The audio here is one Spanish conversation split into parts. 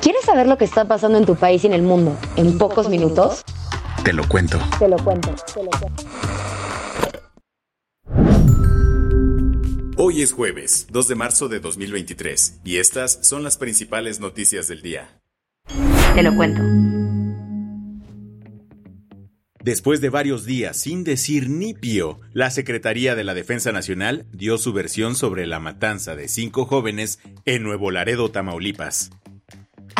¿Quieres saber lo que está pasando en tu país y en el mundo en pocos minutos? Te lo cuento. Te lo cuento. Te lo cuento. Hoy es jueves, 2 de marzo de 2023, y estas son las principales noticias del día. Te lo cuento. Después de varios días sin decir ni pío, la Secretaría de la Defensa Nacional dio su versión sobre la matanza de cinco jóvenes en Nuevo Laredo, Tamaulipas.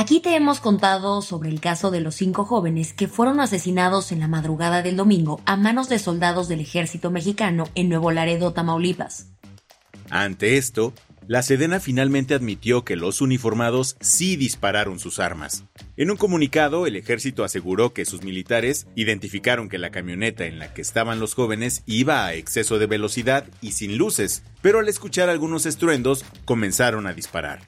Aquí te hemos contado sobre el caso de los cinco jóvenes que fueron asesinados en la madrugada del domingo a manos de soldados del ejército mexicano en Nuevo Laredo, Tamaulipas. Ante esto, la Sedena finalmente admitió que los uniformados sí dispararon sus armas. En un comunicado, el ejército aseguró que sus militares identificaron que la camioneta en la que estaban los jóvenes iba a exceso de velocidad y sin luces, pero al escuchar algunos estruendos comenzaron a disparar.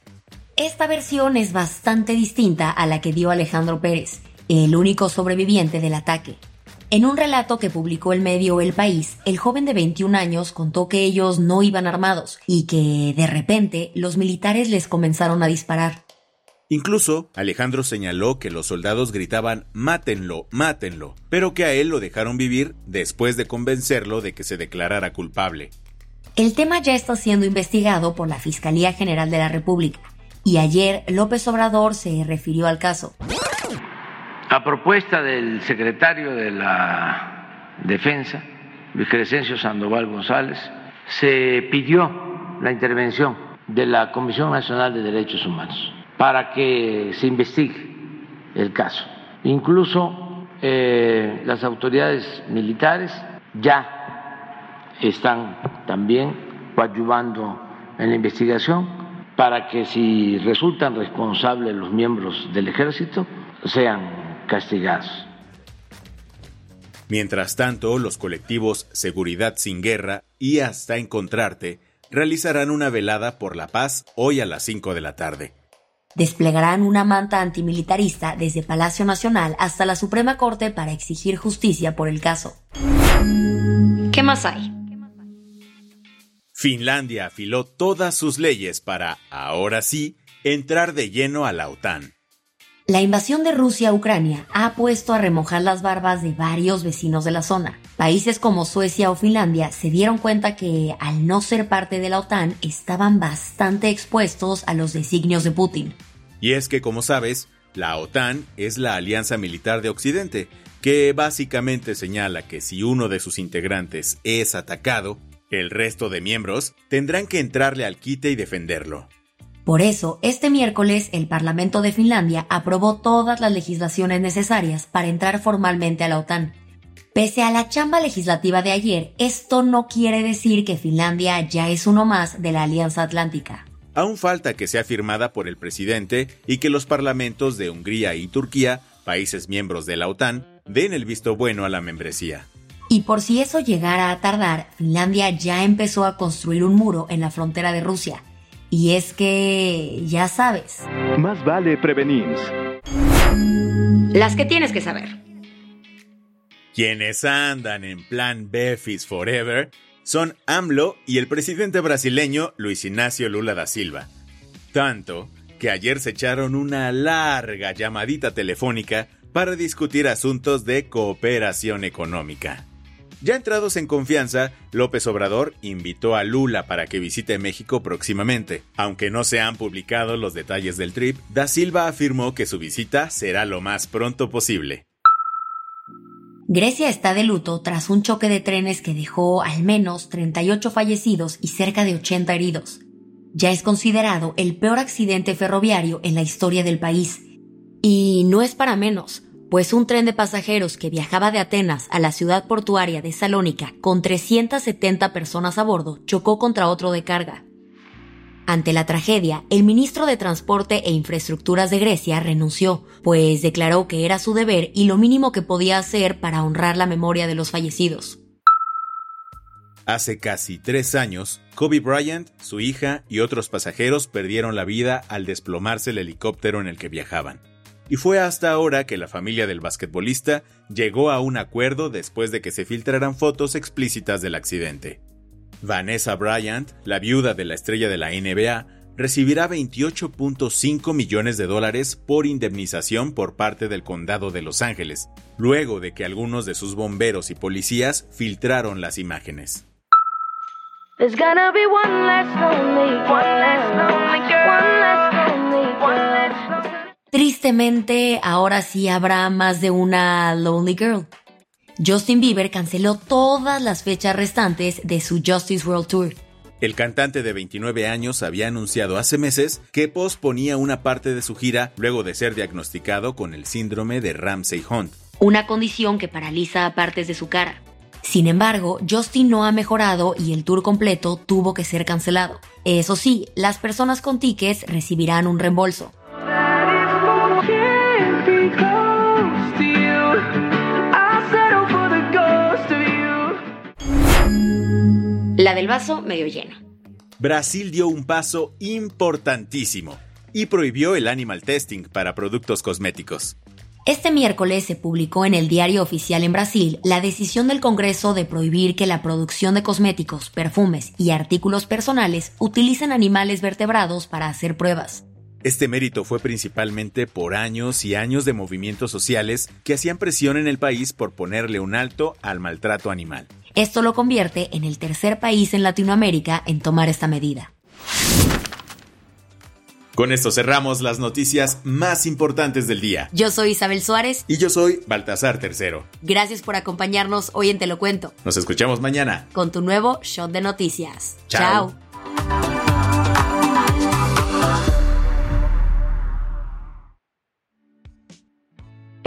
Esta versión es bastante distinta a la que dio Alejandro Pérez, el único sobreviviente del ataque. En un relato que publicó el medio El País, el joven de 21 años contó que ellos no iban armados y que, de repente, los militares les comenzaron a disparar. Incluso, Alejandro señaló que los soldados gritaban Mátenlo, mátenlo, pero que a él lo dejaron vivir después de convencerlo de que se declarara culpable. El tema ya está siendo investigado por la Fiscalía General de la República y ayer López Obrador se refirió al caso. A propuesta del secretario de la Defensa, Luis Crescencio Sandoval González, se pidió la intervención de la Comisión Nacional de Derechos Humanos para que se investigue el caso. Incluso eh, las autoridades militares ya están también coadyuvando en la investigación para que si resultan responsables los miembros del ejército sean castigados. Mientras tanto, los colectivos Seguridad sin Guerra y Hasta Encontrarte realizarán una velada por la paz hoy a las 5 de la tarde. Desplegarán una manta antimilitarista desde Palacio Nacional hasta la Suprema Corte para exigir justicia por el caso. ¿Qué más hay? Finlandia afiló todas sus leyes para, ahora sí, entrar de lleno a la OTAN. La invasión de Rusia a Ucrania ha puesto a remojar las barbas de varios vecinos de la zona. Países como Suecia o Finlandia se dieron cuenta que, al no ser parte de la OTAN, estaban bastante expuestos a los designios de Putin. Y es que, como sabes, la OTAN es la alianza militar de Occidente, que básicamente señala que si uno de sus integrantes es atacado, el resto de miembros tendrán que entrarle al quite y defenderlo. Por eso, este miércoles el Parlamento de Finlandia aprobó todas las legislaciones necesarias para entrar formalmente a la OTAN. Pese a la chamba legislativa de ayer, esto no quiere decir que Finlandia ya es uno más de la Alianza Atlántica. Aún falta que sea firmada por el presidente y que los parlamentos de Hungría y Turquía, países miembros de la OTAN, den el visto bueno a la membresía. Y por si eso llegara a tardar, Finlandia ya empezó a construir un muro en la frontera de Rusia. Y es que, ya sabes. Más vale prevenir. Las que tienes que saber. Quienes andan en plan Befis Forever son AMLO y el presidente brasileño Luis Ignacio Lula da Silva. Tanto que ayer se echaron una larga llamadita telefónica para discutir asuntos de cooperación económica. Ya entrados en confianza, López Obrador invitó a Lula para que visite México próximamente. Aunque no se han publicado los detalles del trip, Da Silva afirmó que su visita será lo más pronto posible. Grecia está de luto tras un choque de trenes que dejó al menos 38 fallecidos y cerca de 80 heridos. Ya es considerado el peor accidente ferroviario en la historia del país. Y no es para menos pues un tren de pasajeros que viajaba de Atenas a la ciudad portuaria de Salónica con 370 personas a bordo chocó contra otro de carga. Ante la tragedia, el ministro de Transporte e Infraestructuras de Grecia renunció, pues declaró que era su deber y lo mínimo que podía hacer para honrar la memoria de los fallecidos. Hace casi tres años, Kobe Bryant, su hija y otros pasajeros perdieron la vida al desplomarse el helicóptero en el que viajaban. Y fue hasta ahora que la familia del basquetbolista llegó a un acuerdo después de que se filtraran fotos explícitas del accidente. Vanessa Bryant, la viuda de la estrella de la NBA, recibirá 28.5 millones de dólares por indemnización por parte del condado de Los Ángeles, luego de que algunos de sus bomberos y policías filtraron las imágenes. Tristemente, ahora sí habrá más de una Lonely Girl. Justin Bieber canceló todas las fechas restantes de su Justice World Tour. El cantante de 29 años había anunciado hace meses que posponía una parte de su gira luego de ser diagnosticado con el síndrome de Ramsay Hunt, una condición que paraliza partes de su cara. Sin embargo, Justin no ha mejorado y el tour completo tuvo que ser cancelado. Eso sí, las personas con tickets recibirán un reembolso. La del vaso medio lleno. Brasil dio un paso importantísimo y prohibió el animal testing para productos cosméticos. Este miércoles se publicó en el diario oficial en Brasil la decisión del Congreso de prohibir que la producción de cosméticos, perfumes y artículos personales utilicen animales vertebrados para hacer pruebas. Este mérito fue principalmente por años y años de movimientos sociales que hacían presión en el país por ponerle un alto al maltrato animal. Esto lo convierte en el tercer país en Latinoamérica en tomar esta medida. Con esto cerramos las noticias más importantes del día. Yo soy Isabel Suárez. Y yo soy Baltasar Tercero. Gracias por acompañarnos hoy en Te lo Cuento. Nos escuchamos mañana. Con tu nuevo Shot de Noticias. Chao.